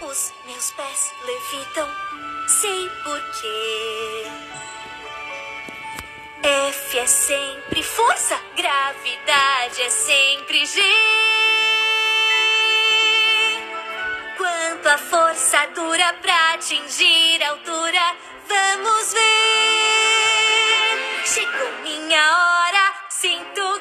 Os meus pés levitam, sei porquê. F é sempre força, gravidade é sempre G. Quanto a força dura pra atingir a altura, vamos ver. Chegou minha hora, sinto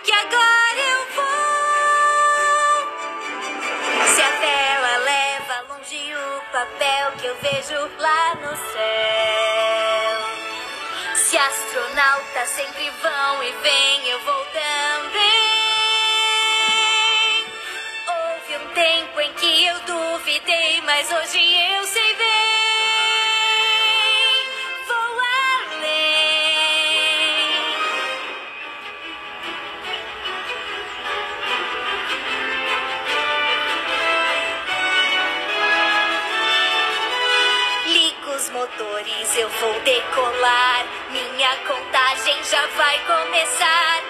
vejo lá no céu. Se astronautas sempre vão e vêm, eu vou também. Houve um tempo em que eu duvidei, mas hoje eu sei bem. Eu vou decolar. Minha contagem já vai começar.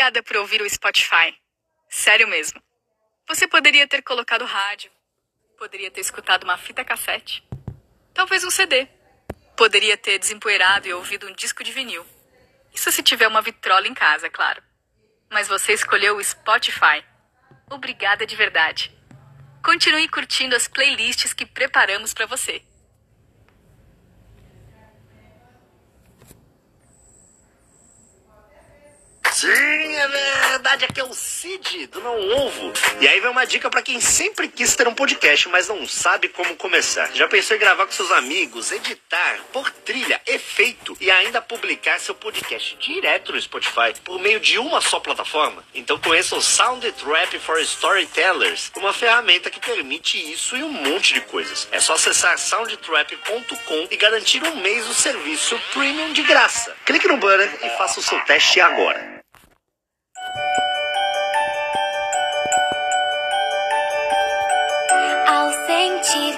Obrigada por ouvir o Spotify. Sério mesmo. Você poderia ter colocado rádio. Poderia ter escutado uma fita cassete. Talvez um CD. Poderia ter desempoeirado e ouvido um disco de vinil. Isso se tiver uma vitrola em casa, é claro. Mas você escolheu o Spotify. Obrigada de verdade. Continue curtindo as playlists que preparamos para você. Sim, é verdade. Aqui é o Cid do Não Ovo. E aí vem uma dica pra quem sempre quis ter um podcast, mas não sabe como começar. Já pensou em gravar com seus amigos, editar, pôr trilha, efeito e ainda publicar seu podcast direto no Spotify por meio de uma só plataforma? Então conheça o Sound Trap for Storytellers, uma ferramenta que permite isso e um monte de coisas. É só acessar soundtrap.com e garantir um mês do serviço premium de graça. Clique no banner e faça o seu teste agora.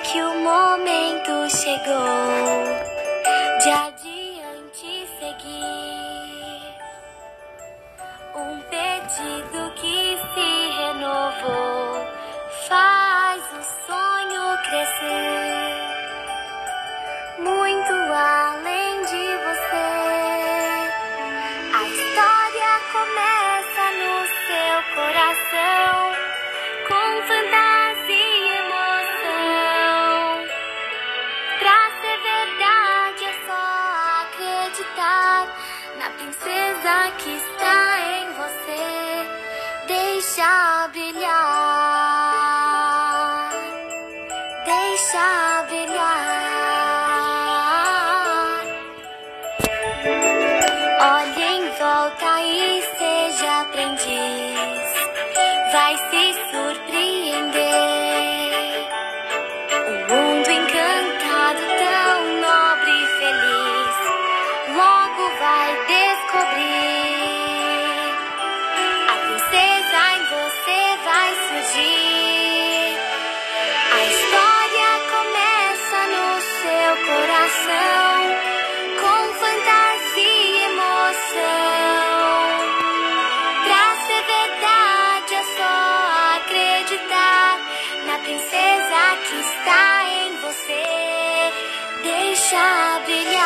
Que o momento chegou de Vai shall be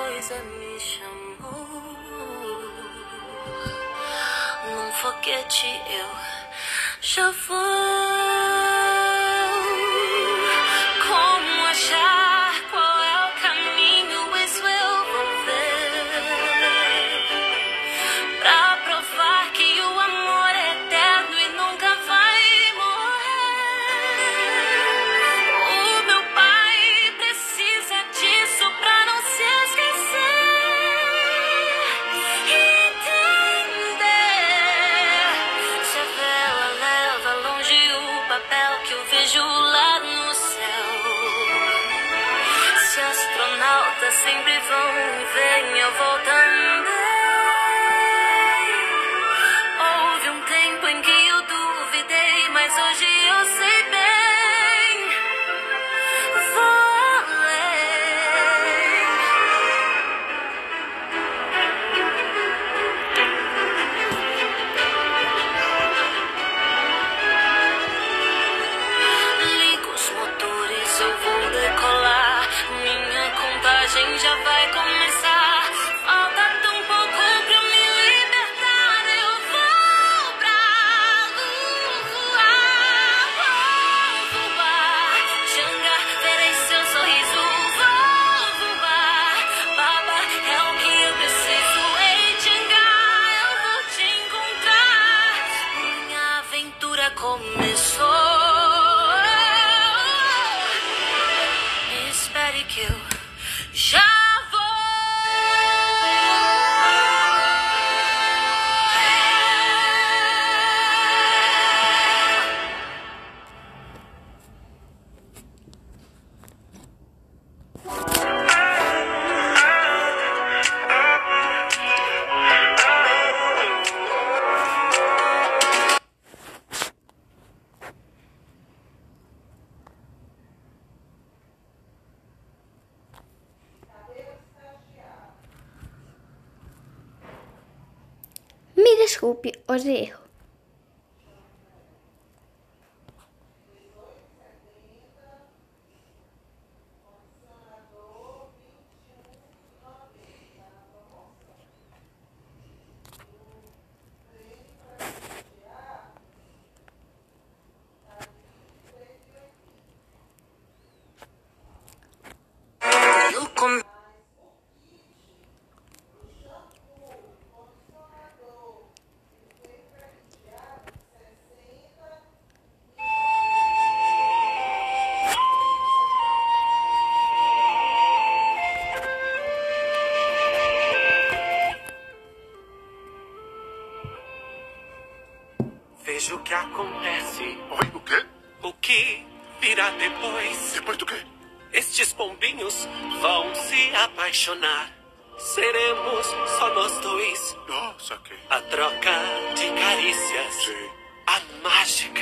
coisa me chamou. Num foguete eu já vou. Sempre vão e vêm, eu conmigo. Desculpe os erros. Que acontece, Oi, o quê? o que virá depois. Depois do quê? Estes pombinhos vão se apaixonar. Seremos só nós dois. Nossa, que... A troca de carícias. Sim, A mágica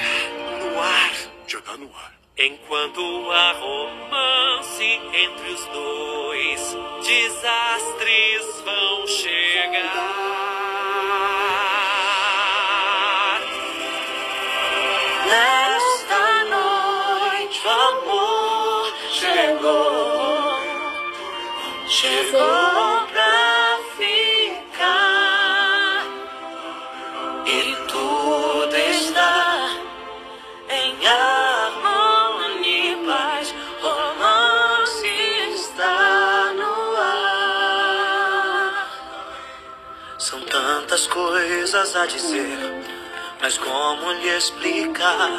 no ar. já tá no ar. Enquanto há romance entre os dois, desastres vão chegar. Nesta noite o amor chegou, chegou pra ficar. E tudo está em harmonia e paz, romance está no ar. São tantas coisas a dizer, explicar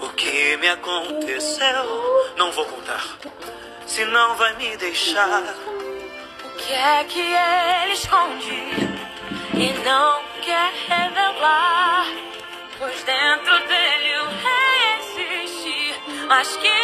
o que me aconteceu? Não vou contar, senão vai me deixar. O que é que ele esconde e não quer revelar? Pois dentro dele rei existe, mas que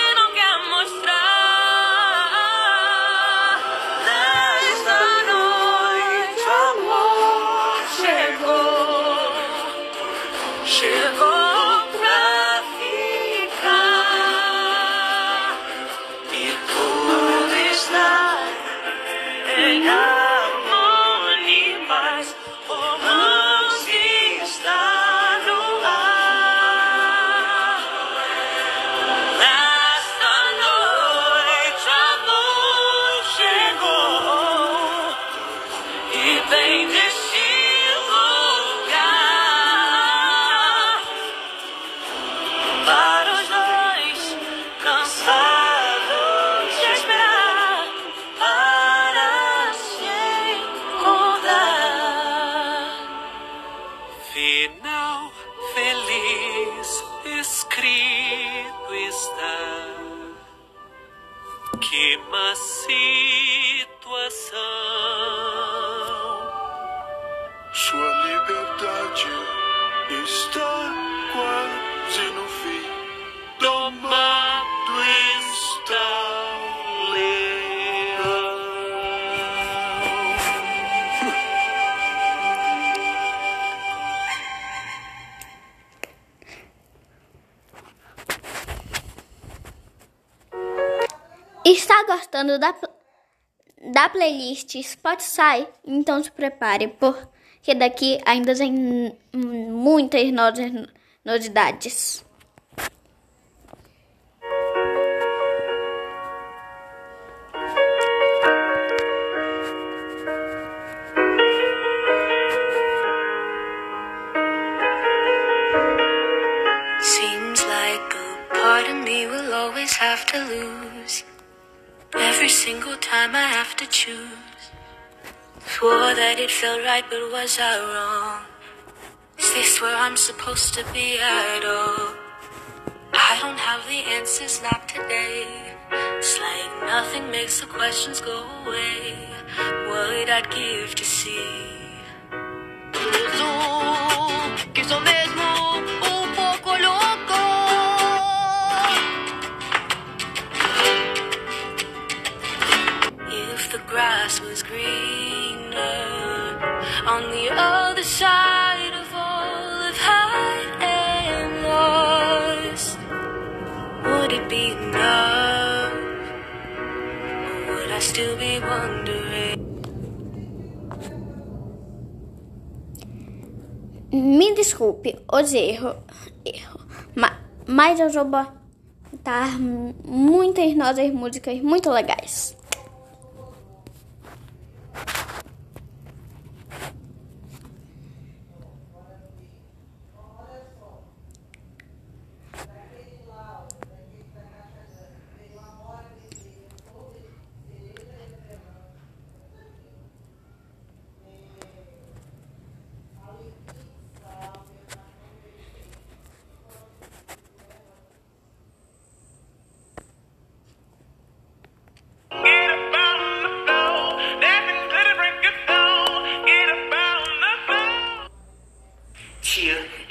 escrito está que uma situação. Sua liberdade está Está gostando da, da playlist Spotify? Então se prepare, porque daqui ainda tem muitas no- novidades. Single time I have to choose. Swore that it felt right, but was I wrong? Is this where I'm supposed to be at all? I don't have the answers, not today. It's like nothing makes the questions go away. What I'd give to see. Que on the other side of all of hide and lost, would it be enough? Or would I still be wondering? Me desculpe os erros, erro, ma- mas eu vou botar muitas novas músicas muito legais.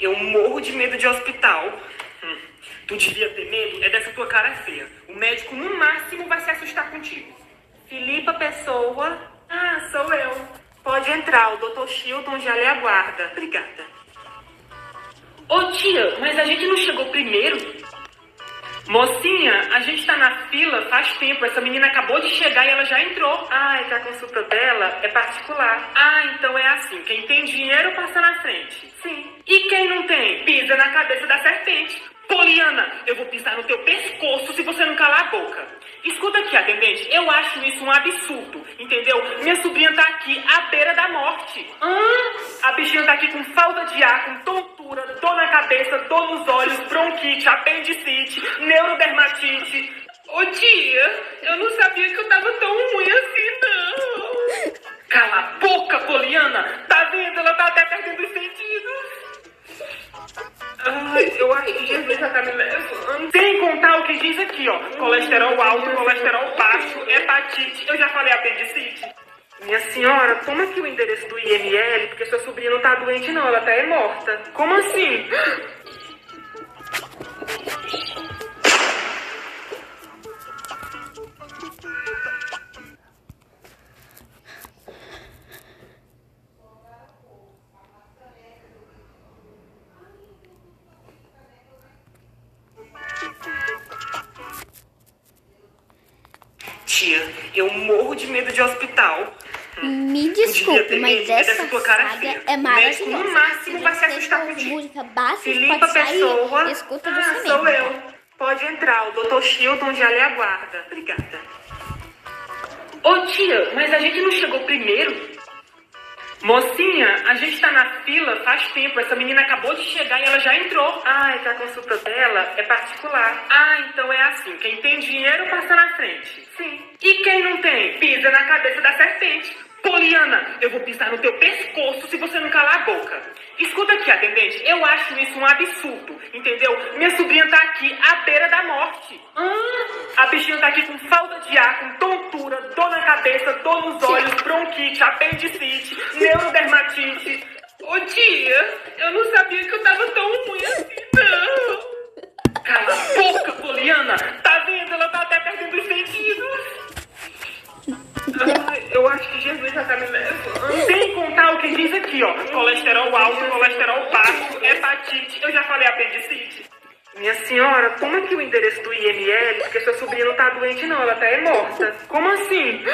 Eu morro de medo de hospital. Hum, tu devia ter medo é dessa tua cara feia. O médico, no máximo, vai se assustar contigo. Filipa Pessoa. Ah, sou eu. Pode entrar, o Dr. Shilton já lhe aguarda. Obrigada. Ô tia, mas a gente não chegou primeiro? Mocinha, a gente tá na fila faz tempo. Essa menina acabou de chegar e ela já entrou. Ah, é que a consulta dela é particular. Ah, então é assim. Quem tem dinheiro passa na frente. Sim. E quem não tem, pisa na cabeça da serpente. Poliana, eu vou pisar no teu pescoço se você não calar a boca. Escuta aqui, atendente, eu acho isso um absurdo, entendeu? Minha sobrinha tá aqui à beira da morte. Hã? A bichinha tá aqui com falta de ar, com tontura, dor na cabeça, dor nos olhos, bronquite, apendicite, neurodermatite. Ô tia, eu não sabia que eu tava tão ruim assim, não. Cala a boca, Poliana! Tá vendo? Ela tá até perdendo os sentidos. Ai, eu acho que Jesus já tá me levando. Sem contar o que diz aqui, ó. Colesterol alto, colesterol baixo, hepatite. Eu já falei apendicite. Minha senhora, toma aqui o endereço do IML, porque sua sobrinha não tá doente, não. Ela tá é morta. Como assim? Tia, eu morro de medo de hospital. Me desculpe, mas essa saga é maravilhosa. no máximo, vai se assustar contigo. música básica, Filipa Spotify, Pessoa. escuta ah, você sou mesmo. eu. Pode entrar, o Dr. Shilton já lhe aguarda. Obrigada. Ô tia, mas a gente não chegou primeiro? Mocinha, a gente tá na fila faz tempo. Essa menina acabou de chegar e ela já entrou. Ah, é que a consulta dela é particular. Ah, então é assim. Quem tem dinheiro passa na frente. Sim. E quem não tem, pisa na cabeça da serpente. Poliana, eu vou pisar no teu pescoço se você não calar a boca. Escuta aqui, atendente, eu acho isso um absurdo, entendeu? Minha sobrinha tá aqui à beira da morte. Ah, a bichinha tá aqui com falta de ar, com tontura, dor na cabeça, dor nos olhos, bronquite, apendicite, neurodermatite. Ô tia, eu não sabia que eu tava tão ruim assim, não. Cala a boca, Poliana. Tá vendo? Ela tá até perdendo os sentidos. Eu acho que Jesus já tá me. Sem contar o que diz aqui, ó. Colesterol alto, colesterol baixo, hepatite. Eu já falei apendicite. Minha senhora, como é que o endereço do IML? Porque sua sobrinha não tá doente, não. Ela tá é morta. Como assim?